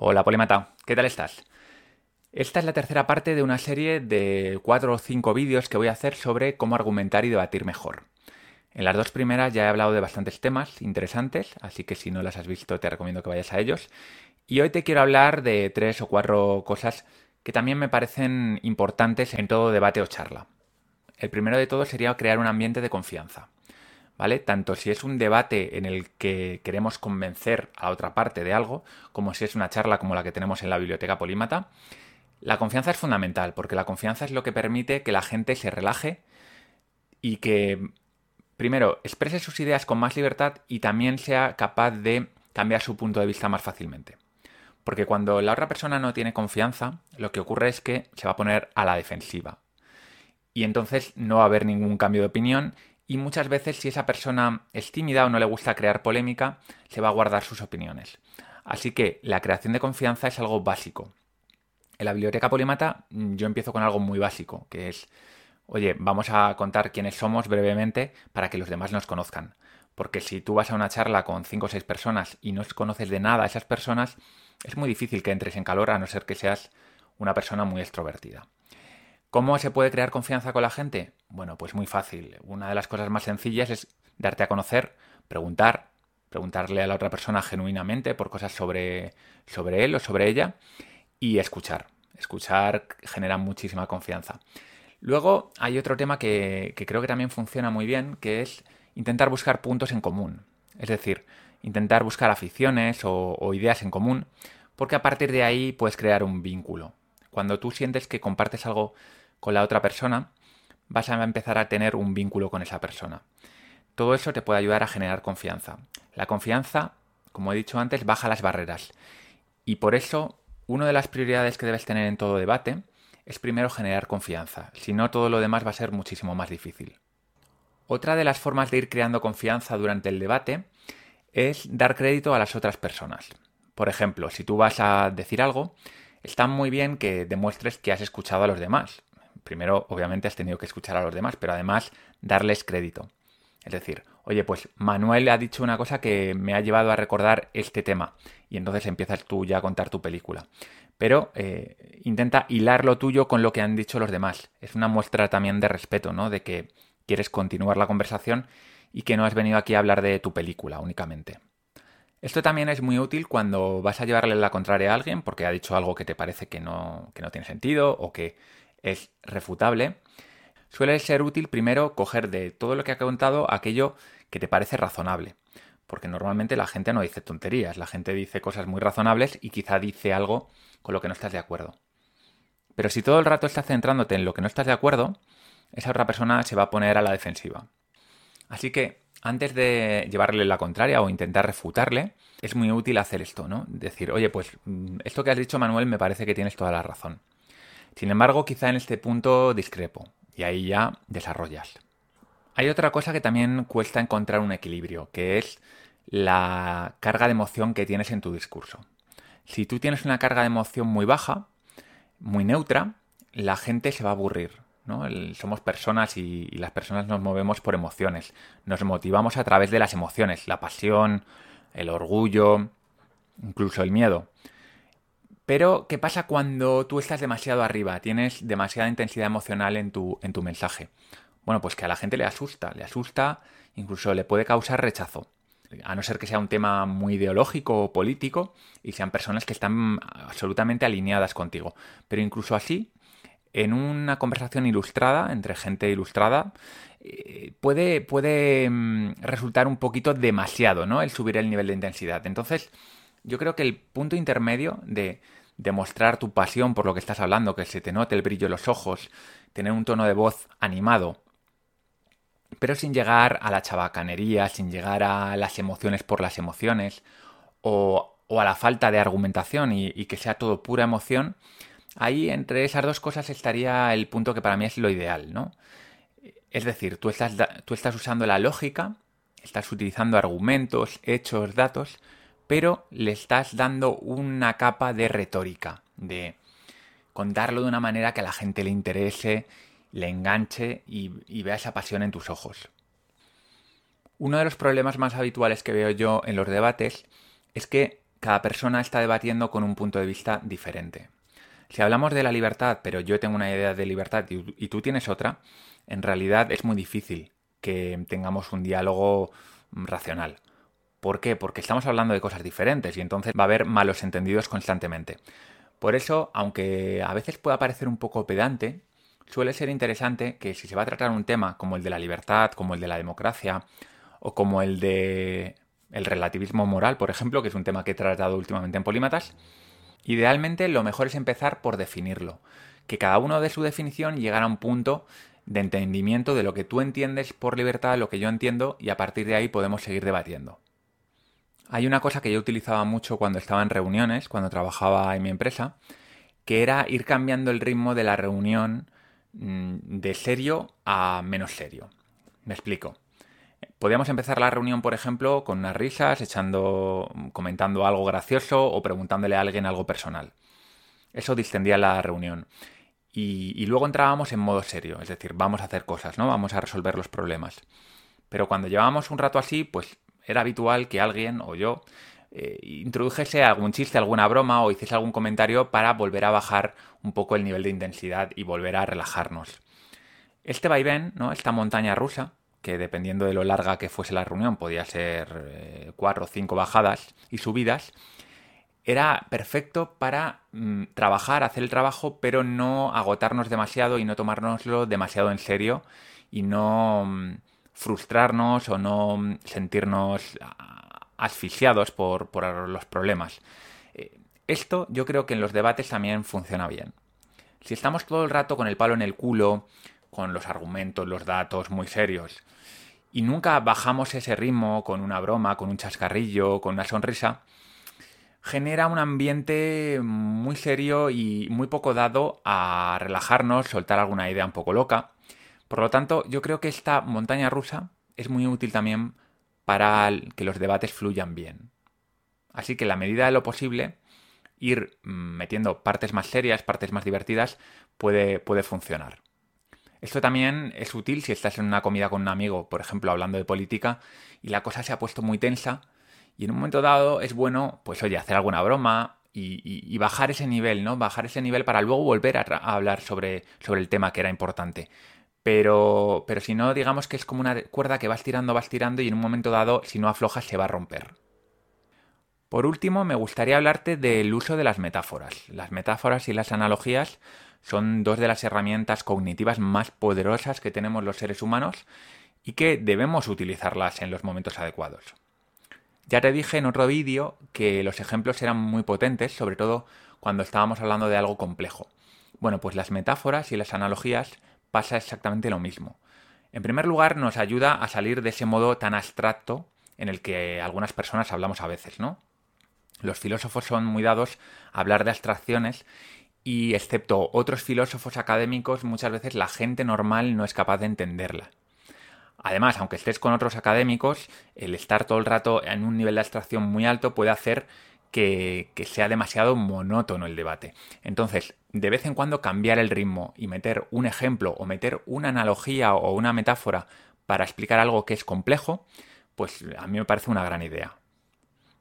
Hola Polimata, ¿qué tal estás? Esta es la tercera parte de una serie de cuatro o cinco vídeos que voy a hacer sobre cómo argumentar y debatir mejor. En las dos primeras ya he hablado de bastantes temas interesantes, así que si no las has visto te recomiendo que vayas a ellos. Y hoy te quiero hablar de tres o cuatro cosas que también me parecen importantes en todo debate o charla. El primero de todo sería crear un ambiente de confianza. ¿Vale? Tanto si es un debate en el que queremos convencer a otra parte de algo, como si es una charla como la que tenemos en la biblioteca polímata, la confianza es fundamental, porque la confianza es lo que permite que la gente se relaje y que, primero, exprese sus ideas con más libertad y también sea capaz de cambiar su punto de vista más fácilmente. Porque cuando la otra persona no tiene confianza, lo que ocurre es que se va a poner a la defensiva. Y entonces no va a haber ningún cambio de opinión y muchas veces si esa persona es tímida o no le gusta crear polémica, se va a guardar sus opiniones. Así que la creación de confianza es algo básico. En la biblioteca Polimata mm, yo empiezo con algo muy básico, que es, oye, vamos a contar quiénes somos brevemente para que los demás nos conozcan. Porque si tú vas a una charla con cinco o seis personas y no conoces de nada a esas personas, es muy difícil que entres en calor a no ser que seas una persona muy extrovertida. ¿Cómo se puede crear confianza con la gente? Bueno, pues muy fácil. Una de las cosas más sencillas es darte a conocer, preguntar, preguntarle a la otra persona genuinamente por cosas sobre, él o sobre ella y escuchar. Escuchar genera muchísima confianza. Luego hay otro tema que, creo que también funciona muy bien, que es intentar buscar puntos en común. Es decir, intentar buscar aficiones o ideas en común, porque a partir de ahí puedes crear un vínculo. Cuando tú sientes que compartes algo con la otra persona, vas a empezar a tener un vínculo con esa persona. Todo eso te puede ayudar a generar confianza. La confianza, como he dicho antes, baja las barreras. Y por eso, una de las prioridades que debes tener en todo debate es primero generar confianza. Si no, todo lo demás va a ser muchísimo más difícil. Otra de las formas de ir creando confianza durante el debate es dar crédito a las otras personas. Por ejemplo, si tú vas a decir algo, está muy bien que demuestres que has escuchado a los demás. Primero, obviamente, has tenido que escuchar a los demás, pero además darles crédito. Es decir, oye, pues Manuel ha dicho una cosa que me ha llevado a recordar este tema. Y entonces empiezas tú ya a contar tu película. Pero eh, intenta hilar lo tuyo con lo que han dicho los demás. Es una muestra también de respeto, ¿no? De que quieres continuar la conversación y que no has venido aquí a hablar de tu película únicamente. Esto también es muy útil cuando vas a llevarle la contraria a alguien porque ha dicho algo que te parece que no, que no tiene sentido o que es refutable. Suele ser útil primero coger de todo lo que ha contado aquello que te parece razonable. Porque normalmente la gente no dice tonterías, la gente dice cosas muy razonables y quizá dice algo con lo que no estás de acuerdo. Pero si todo el rato estás centrándote en lo que no estás de acuerdo, esa otra persona se va a poner a la defensiva. Así que antes de llevarle la contraria o intentar refutarle, es muy útil hacer esto, ¿no? Decir, oye, pues mm, esto que has dicho, Manuel, me parece que tienes toda la razón. Sin embargo, quizá en este punto discrepo, y ahí ya desarrollas. Hay otra cosa que también cuesta encontrar un equilibrio, que es la carga de emoción que tienes en tu discurso. Si tú tienes una carga de emoción muy baja, muy neutra, la gente se va a aburrir, somos personas y, las personas nos movemos por emociones. Nos motivamos a través de las emociones, la pasión, el orgullo, incluso el miedo. Pero, ¿qué pasa cuando tú estás demasiado arriba? Tienes demasiada intensidad emocional en tu, en tu mensaje. Bueno, pues que a la gente le asusta, le asusta, incluso le puede causar rechazo. A no ser que sea un tema muy ideológico o político y sean personas que están absolutamente alineadas contigo. Pero incluso así, en una conversación ilustrada, entre gente ilustrada, eh, puede, puede mm, resultar un poquito demasiado, ¿no? El subir el nivel de intensidad. Entonces, yo creo que el punto intermedio de demostrar tu pasión por lo que estás hablando, que se te note el brillo en los ojos, tener un tono de voz animado, pero sin llegar a la chabacanería, sin llegar a las emociones por las emociones, o, a la falta de argumentación y que sea todo pura emoción, Ahí entre esas dos cosas estaría el punto que para mí es lo ideal, ¿no? Es decir, tú estás, usando la lógica, estás utilizando argumentos, hechos, datos, pero le estás dando una capa de retórica, de contarlo de una manera que a la gente le interese, le enganche y, y vea esa pasión en tus ojos. Uno de los problemas más habituales que veo yo en los debates es que cada persona está debatiendo con un punto de vista diferente. Si hablamos de la libertad, pero yo tengo una idea de libertad y, tú tienes otra, en realidad es muy difícil que tengamos un diálogo racional. ¿Por qué? Porque estamos hablando de cosas diferentes y entonces va a haber malos entendidos constantemente. Por eso, aunque a veces pueda parecer un poco pedante, suele ser interesante que si se va a tratar un tema como el de la libertad, como el de la democracia o como el de el relativismo moral, por ejemplo, que es un tema que he tratado últimamente en Polímatas, idealmente lo mejor es empezar por definirlo, que cada uno de su definición llegara a un punto de entendimiento de lo que tú entiendes por libertad, lo que yo entiendo, y a partir de ahí podemos seguir debatiendo. Hay una cosa que yo utilizaba mucho cuando estaba en reuniones, cuando trabajaba en mi empresa, que era ir cambiando el ritmo de la reunión mm, de serio a menos serio. Me explico. Podíamos empezar la reunión, por ejemplo, con unas risas, echando, comentando algo gracioso o preguntándole a alguien algo personal. Eso distendía la reunión. Y, luego entrábamos en modo serio, es decir, vamos a hacer cosas, ¿no? Vamos a resolver los problemas. Pero cuando llevábamos un rato así, pues era habitual que alguien o yo eh, introdujese algún chiste, alguna broma o hiciese algún comentario para volver a bajar un poco el nivel de intensidad y volver a relajarnos. Este vaivén, ¿no? Esta montaña rusa, que dependiendo de lo larga que fuese la reunión podía ser eh, cuatro o cinco bajadas y subidas, era perfecto para mm, trabajar, hacer el trabajo, pero no agotarnos demasiado y no tomárnoslo demasiado en serio y no mm, frustrarnos o no mm, sentirnos asfixiados por, los problemas. Eh, esto yo creo que en los debates también funciona bien. Si estamos todo el rato con el palo en el culo, con los argumentos, los datos muy serios. Y nunca bajamos ese ritmo con una broma, con un chascarrillo, con una sonrisa. Genera un ambiente muy serio y muy poco dado a relajarnos, soltar alguna idea un poco loca. Por lo tanto, yo creo que esta montaña rusa es muy útil también para que los debates fluyan bien. Así que, en la medida de lo posible, ir mm, metiendo partes más serias, partes más divertidas, puede, puede funcionar. Esto también es útil si estás en una comida con un amigo, por ejemplo, hablando de política, y la cosa se ha puesto muy tensa, y en un momento dado es bueno, pues oye, hacer alguna broma y, bajar ese nivel, ¿no? Bajar ese nivel para luego volver a, hablar sobre, sobre el tema que era importante. Pero, pero si no, digamos que es como una cuerda que vas tirando, vas tirando y en un momento dado, si no aflojas, se va a romper. Por último, me gustaría hablarte del uso de las metáforas. Las metáforas y las analogías son dos de las herramientas cognitivas más poderosas que tenemos los seres humanos y que debemos utilizarlas en los momentos adecuados. Ya te dije en otro vídeo que los ejemplos eran muy potentes, sobre todo cuando estábamos hablando de algo complejo. Bueno, pues las metáforas y las analogías pasa exactamente lo mismo. En primer lugar, nos ayuda a salir de ese modo tan abstracto en el que algunas personas hablamos a veces, ¿no? Los filósofos son muy dados a hablar de abstracciones y excepto otros filósofos académicos, muchas veces la gente normal no es capaz de entenderla. Además, aunque estés con otros académicos, el estar todo el rato en un nivel de abstracción muy alto puede hacer que, que, sea demasiado monótono el debate. Entonces, de vez en cuando cambiar el ritmo y meter un ejemplo o meter una analogía o una metáfora para explicar algo que es complejo, pues a mí me parece una gran idea.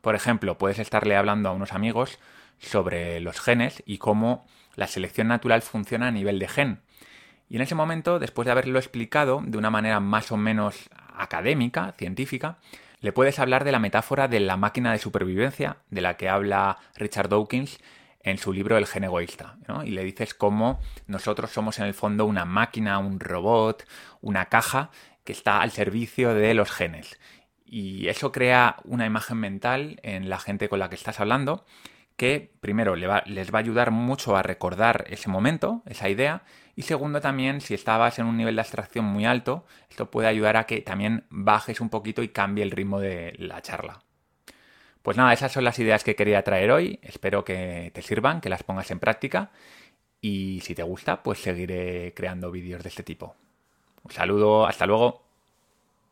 Por ejemplo, puedes estarle hablando a unos amigos sobre los genes y cómo la selección natural funciona a nivel de gen. Y en ese momento, después de haberlo explicado de una manera más o menos académica, científica, le puedes hablar de la metáfora de la máquina de supervivencia, de la que habla Richard Dawkins en su libro El gen egoísta. Y le dices cómo nosotros somos en el fondo una máquina, un robot, una caja que está al servicio de los genes. Y eso crea una imagen mental en la gente con la que estás hablando que primero les va a ayudar mucho a recordar ese momento, esa idea, y segundo también, si estabas en un nivel de abstracción muy alto, esto puede ayudar a que también bajes un poquito y cambie el ritmo de la charla. Pues nada, esas son las ideas que quería traer hoy, espero que te sirvan, que las pongas en práctica y si te gusta, pues seguiré creando vídeos de este tipo. Un saludo, hasta luego.